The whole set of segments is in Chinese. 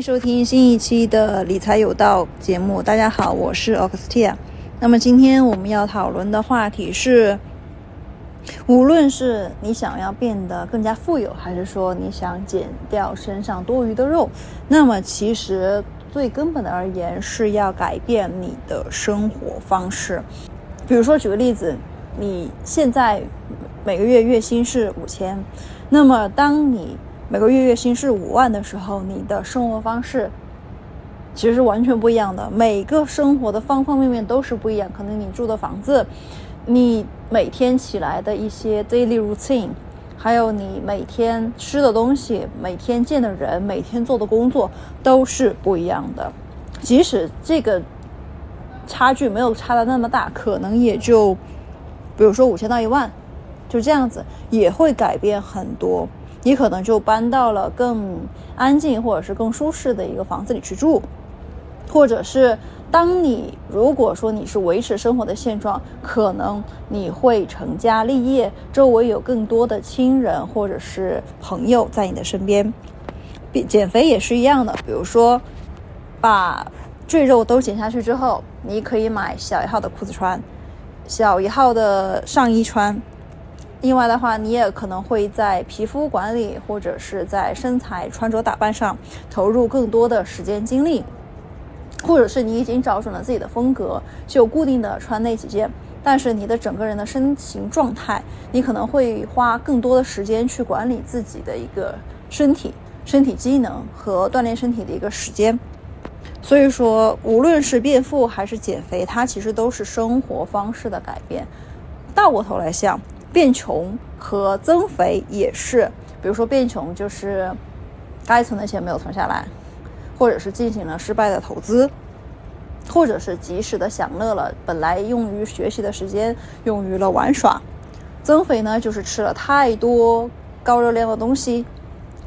收听新一期的理财有道节目。大家好，我是 Oxtia。那么今天我们要讨论的话题是，无论是你想要变得更加富有，还是说你想减掉身上多余的肉，那么其实最根本的而言是要改变你的生活方式。比如说，举个例子，你现在每个月月薪是五千，那么当你每个月月薪是五万的时候，你的生活方式其实是完全不一样的。每个生活的方方面面都是不一样。可能你住的房子，你每天起来的一些 daily routine，还有你每天吃的东西、每天见的人、每天做的工作都是不一样的。即使这个差距没有差的那么大，可能也就比如说五千到一万，就这样子也会改变很多。你可能就搬到了更安静或者是更舒适的一个房子里去住，或者是当你如果说你是维持生活的现状，可能你会成家立业，周围有更多的亲人或者是朋友在你的身边。减肥也是一样的，比如说把赘肉都减下去之后，你可以买小一号的裤子穿，小一号的上衣穿。另外的话，你也可能会在皮肤管理或者是在身材穿着打扮上投入更多的时间精力，或者是你已经找准了自己的风格，就固定的穿那几件。但是你的整个人的身形状态，你可能会花更多的时间去管理自己的一个身体、身体机能和锻炼身体的一个时间。所以说，无论是变富还是减肥，它其实都是生活方式的改变。倒过头来想。变穷和增肥也是，比如说变穷就是该存的钱没有存下来，或者是进行了失败的投资，或者是及时的享乐了本来用于学习的时间用于了玩耍。增肥呢，就是吃了太多高热量的东西，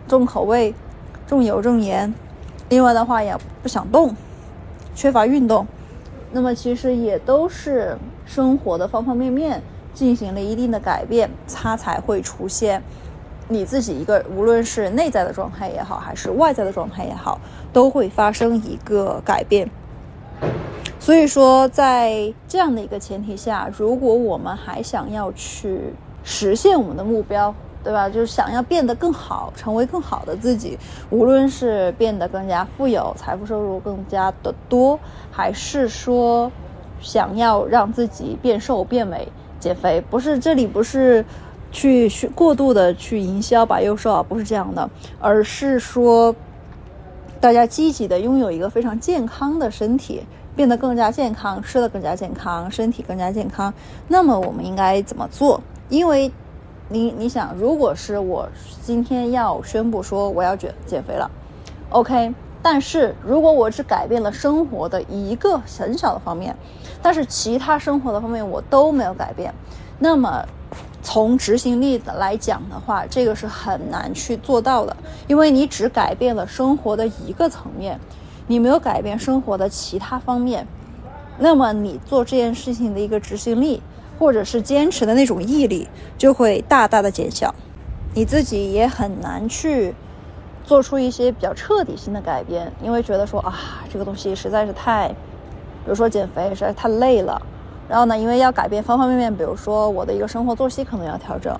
重口味、重油重盐，另外的话也不想动，缺乏运动，那么其实也都是生活的方方面面。进行了一定的改变，它才会出现你自己一个，无论是内在的状态也好，还是外在的状态也好，都会发生一个改变。所以说，在这样的一个前提下，如果我们还想要去实现我们的目标，对吧？就是想要变得更好，成为更好的自己，无论是变得更加富有，财富收入更加的多，还是说想要让自己变瘦变美。减肥不是这里不是去过度的去营销把又瘦啊，不是这样的，而是说大家积极的拥有一个非常健康的身体，变得更加健康，吃的更加健康，身体更加健康。那么我们应该怎么做？因为你你想，如果是我今天要宣布说我要减减肥了，OK。但是如果我只改变了生活的一个很小的方面，但是其他生活的方面我都没有改变，那么从执行力的来讲的话，这个是很难去做到的，因为你只改变了生活的一个层面，你没有改变生活的其他方面，那么你做这件事情的一个执行力或者是坚持的那种毅力就会大大的减小，你自己也很难去。做出一些比较彻底性的改变，因为觉得说啊，这个东西实在是太，比如说减肥实在太累了。然后呢，因为要改变方方面面，比如说我的一个生活作息可能要调整，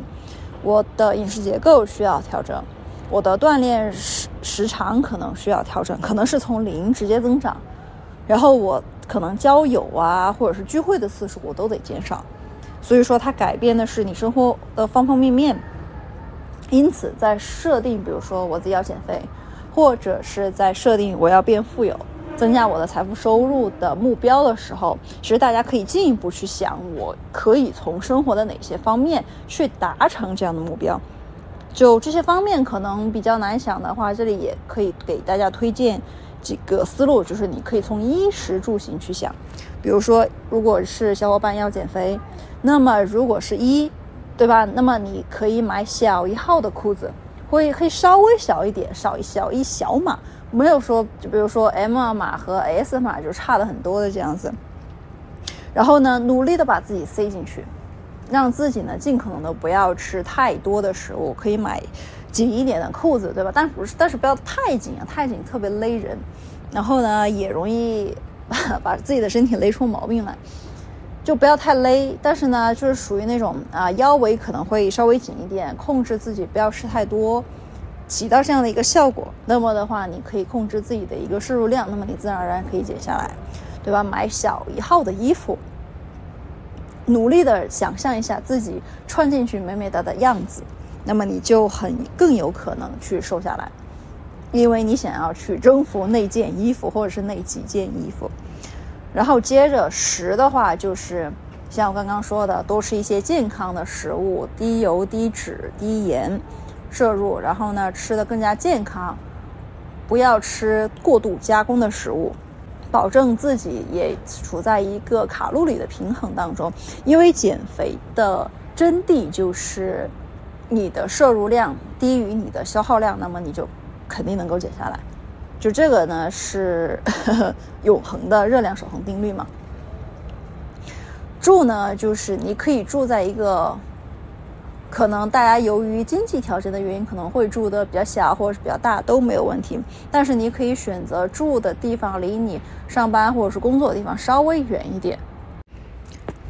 我的饮食结构需要调整，我的锻炼时时长可能需要调整，可能是从零直接增长。然后我可能交友啊，或者是聚会的次数我都得减少。所以说，它改变的是你生活的方方面面。因此，在设定，比如说我自己要减肥，或者是在设定我要变富有、增加我的财富收入的目标的时候，其实大家可以进一步去想，我可以从生活的哪些方面去达成这样的目标。就这些方面可能比较难想的话，这里也可以给大家推荐几个思路，就是你可以从衣食住行去想。比如说，如果是小伙伴要减肥，那么如果是一。对吧？那么你可以买小一号的裤子，会会稍微小一点，少一小一小码，没有说就比如说 M 码和 S 码就差的很多的这样子。然后呢，努力的把自己塞进去，让自己呢尽可能的不要吃太多的食物，可以买紧一点的裤子，对吧？但不是，但是不要太紧啊，太紧特别勒人，然后呢，也容易 把自己的身体勒出毛病来。就不要太勒，但是呢，就是属于那种啊，腰围可能会稍微紧一点，控制自己不要吃太多，起到这样的一个效果。那么的话，你可以控制自己的一个摄入量，那么你自然而然可以减下来，对吧？买小一号的衣服，努力的想象一下自己穿进去美美哒的样子，那么你就很更有可能去瘦下来，因为你想要去征服那件衣服或者是那几件衣服。然后接着食的话，就是像我刚刚说的，多吃一些健康的食物，低油、低脂、低盐摄入。然后呢，吃的更加健康，不要吃过度加工的食物，保证自己也处在一个卡路里的平衡当中。因为减肥的真谛就是你的摄入量低于你的消耗量，那么你就肯定能够减下来。就这个呢是 永恒的热量守恒定律嘛？住呢，就是你可以住在一个可能大家由于经济条件的原因可能会住的比较小或者是比较大都没有问题，但是你可以选择住的地方离你上班或者是工作的地方稍微远一点，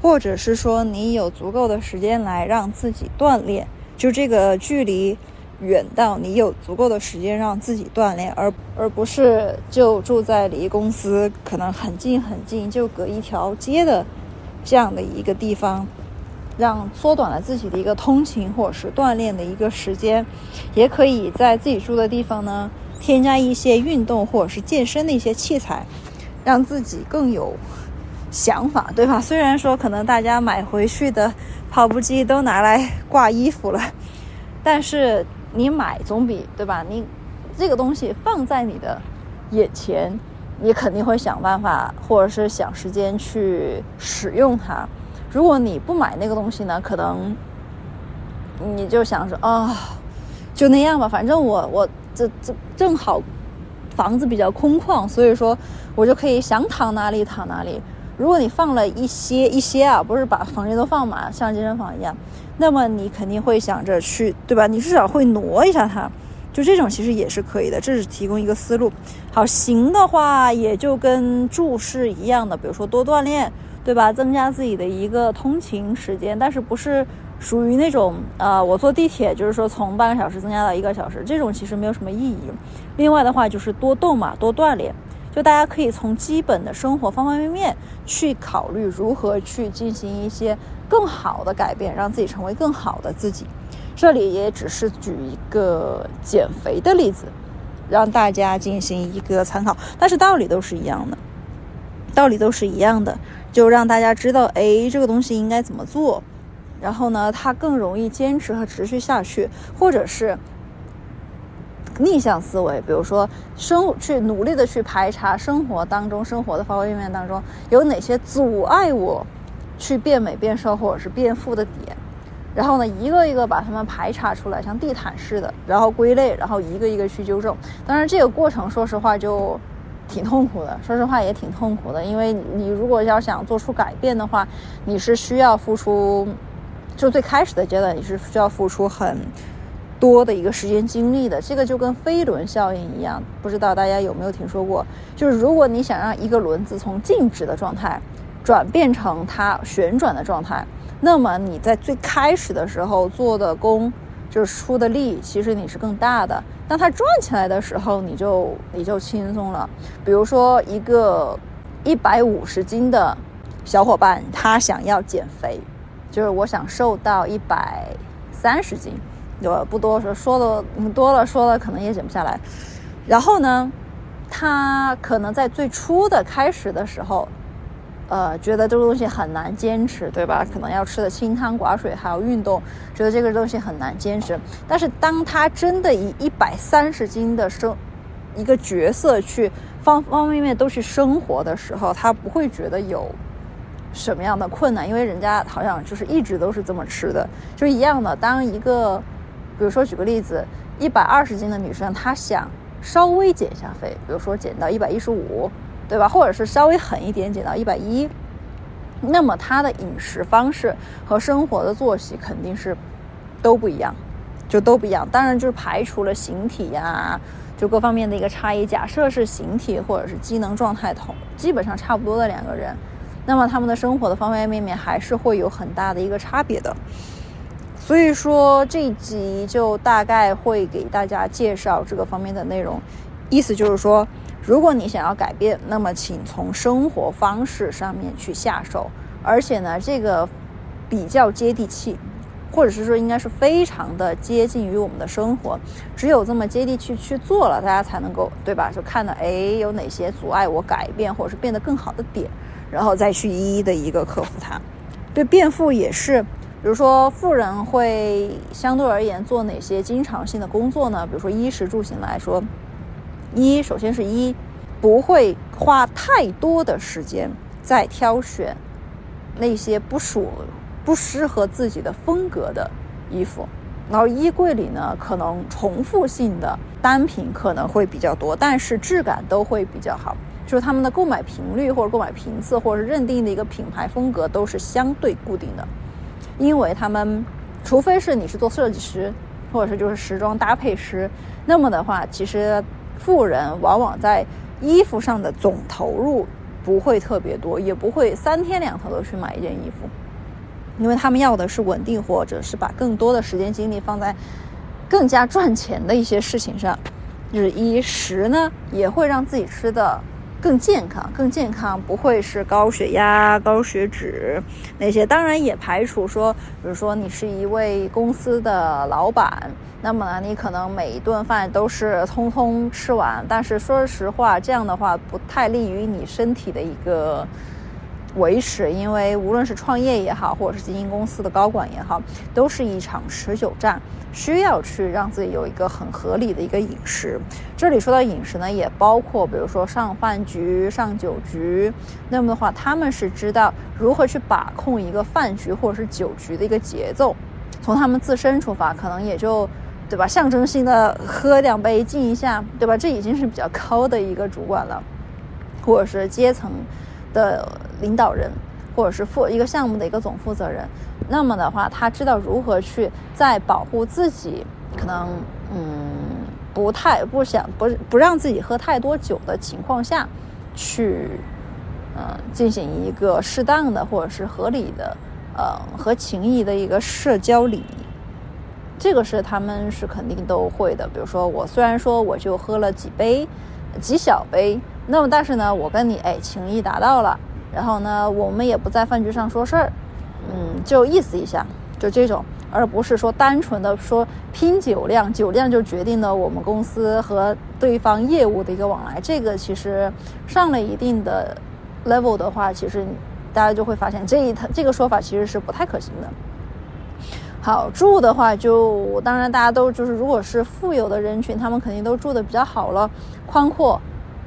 或者是说你有足够的时间来让自己锻炼，就这个距离。远到你有足够的时间让自己锻炼，而而不是就住在离公司可能很近很近，就隔一条街的这样的一个地方，让缩短了自己的一个通勤或者是锻炼的一个时间。也可以在自己住的地方呢，添加一些运动或者是健身的一些器材，让自己更有想法，对吧？虽然说可能大家买回去的跑步机都拿来挂衣服了，但是。你买总比对吧？你这个东西放在你的眼前，你肯定会想办法，或者是想时间去使用它。如果你不买那个东西呢，可能你就想说啊，就那样吧，反正我我这这正好房子比较空旷，所以说我就可以想躺哪里躺哪里。如果你放了一些一些啊，不是把房间都放满，像健身房一样。那么你肯定会想着去，对吧？你至少会挪一下它，就这种其实也是可以的。这是提供一个思路。好，行的话也就跟住是一样的，比如说多锻炼，对吧？增加自己的一个通勤时间，但是不是属于那种呃，我坐地铁就是说从半个小时增加到一个小时，这种其实没有什么意义。另外的话就是多动嘛，多锻炼。就大家可以从基本的生活方方面面去考虑如何去进行一些更好的改变，让自己成为更好的自己。这里也只是举一个减肥的例子，让大家进行一个参考。但是道理都是一样的，道理都是一样的，就让大家知道，哎，这个东西应该怎么做，然后呢，它更容易坚持和持续下去，或者是。逆向思维，比如说生去努力的去排查生活当中生活的方方面面当中有哪些阻碍我去变美变瘦或者是变富的点，然后呢一个一个把它们排查出来，像地毯似的，然后归类，然后一个一个去纠正。当然这个过程说实话就挺痛苦的，说实话也挺痛苦的，因为你如果要想做出改变的话，你是需要付出，就最开始的阶段你是需要付出很。多的一个时间精力的，这个就跟飞轮效应一样，不知道大家有没有听说过？就是如果你想让一个轮子从静止的状态转变成它旋转的状态，那么你在最开始的时候做的功，就是出的力，其实你是更大的。当它转起来的时候，你就你就轻松了。比如说一个一百五十斤的小伙伴，他想要减肥，就是我想瘦到一百三十斤。就不多说，说的多了，说了可能也减不下来。然后呢，他可能在最初的开始的时候，呃，觉得这个东西很难坚持，对吧？可能要吃的清汤寡水，还要运动，觉得这个东西很难坚持。但是当他真的以一百三十斤的生一个角色去方方面面都去生活的时候，他不会觉得有什么样的困难，因为人家好像就是一直都是这么吃的，就一样的。当一个比如说，举个例子，一百二十斤的女生，她想稍微减一下肥，比如说减到一百一十五，对吧？或者是稍微狠一点，减到一百一，那么他的饮食方式和生活的作息肯定是都不一样。就都不一样。当然，就是排除了形体呀，就各方面的一个差异。假设是形体或者是机能状态同基本上差不多的两个人，那么他们的生活的方方面面还是会有很大的一个差别的。所以说这一集就大概会给大家介绍这个方面的内容，意思就是说，如果你想要改变，那么请从生活方式上面去下手，而且呢，这个比较接地气，或者是说应该是非常的接近于我们的生活，只有这么接地气去做了，大家才能够对吧？就看到哎有哪些阻碍我改变或者是变得更好的点，然后再去一一的一个克服它。对变富也是。比如说，富人会相对而言做哪些经常性的工作呢？比如说衣食住行来说，一首先是一不会花太多的时间在挑选那些不属不适合自己的风格的衣服，然后衣柜里呢，可能重复性的单品可能会比较多，但是质感都会比较好，就是他们的购买频率或者购买频次或者是认定的一个品牌风格都是相对固定的。因为他们，除非是你是做设计师，或者是就是时装搭配师，那么的话，其实富人往往在衣服上的总投入不会特别多，也不会三天两头的去买一件衣服，因为他们要的是稳定，或者是把更多的时间精力放在更加赚钱的一些事情上。就是衣食呢，也会让自己吃的。更健康，更健康，不会是高血压、高血脂那些。当然也排除说，比如说你是一位公司的老板，那么呢，你可能每一顿饭都是通通吃完。但是说实话，这样的话不太利于你身体的一个。维持，因为无论是创业也好，或者是经营公司的高管也好，都是一场持久战，需要去让自己有一个很合理的一个饮食。这里说到饮食呢，也包括比如说上饭局、上酒局，那么的话，他们是知道如何去把控一个饭局或者是酒局的一个节奏。从他们自身出发，可能也就对吧，象征性的喝两杯敬一下，对吧？这已经是比较高的一个主管了，或者是阶层。的领导人，或者是负一个项目的一个总负责人，那么的话，他知道如何去在保护自己，可能嗯不太不想不不让自己喝太多酒的情况下，去嗯进行一个适当的或者是合理的呃和情谊的一个社交礼仪，这个是他们是肯定都会的。比如说我虽然说我就喝了几杯几小杯。那么，但是呢，我跟你哎，情谊达到了，然后呢，我们也不在饭局上说事儿，嗯，就意思一下，就这种，而不是说单纯的说拼酒量，酒量就决定了我们公司和对方业务的一个往来。这个其实上了一定的 level 的话，其实大家就会发现这一这个说法其实是不太可行的。好住的话，就当然大家都就是，如果是富有的人群，他们肯定都住的比较好了，宽阔。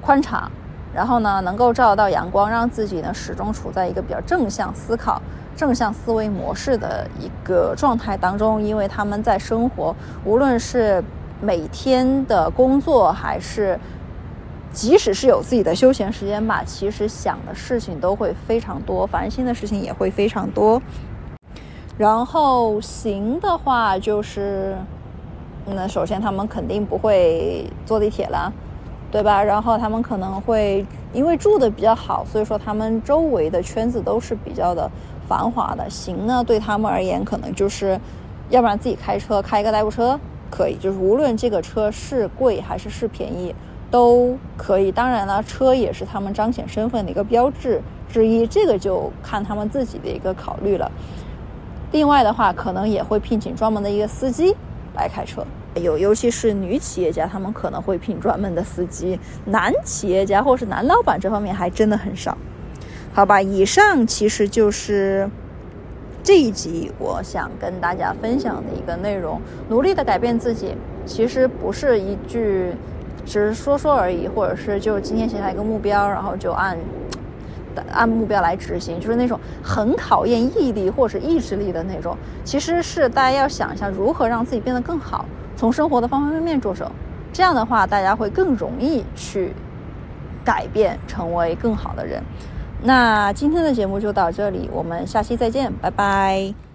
宽敞，然后呢，能够照得到阳光，让自己呢始终处在一个比较正向思考、正向思维模式的一个状态当中。因为他们在生活，无论是每天的工作，还是即使是有自己的休闲时间吧，其实想的事情都会非常多，烦心的事情也会非常多。然后行的话，就是那首先他们肯定不会坐地铁了。对吧？然后他们可能会因为住的比较好，所以说他们周围的圈子都是比较的繁华的。行呢，对他们而言，可能就是要不然自己开车开一个代步车可以，就是无论这个车是贵还是是便宜都可以。当然了，车也是他们彰显身份的一个标志之一，这个就看他们自己的一个考虑了。另外的话，可能也会聘请专门的一个司机来开车。有，尤其是女企业家，他们可能会聘专门的司机；男企业家或是男老板这方面还真的很少。好吧，以上其实就是这一集我想跟大家分享的一个内容。努力的改变自己，其实不是一句只是说说而已，或者是就今天写下一个目标，然后就按按目标来执行，就是那种很考验毅力或者意志力的那种。其实是大家要想一下，如何让自己变得更好。从生活的方方面面着手，这样的话，大家会更容易去改变，成为更好的人。那今天的节目就到这里，我们下期再见，拜拜。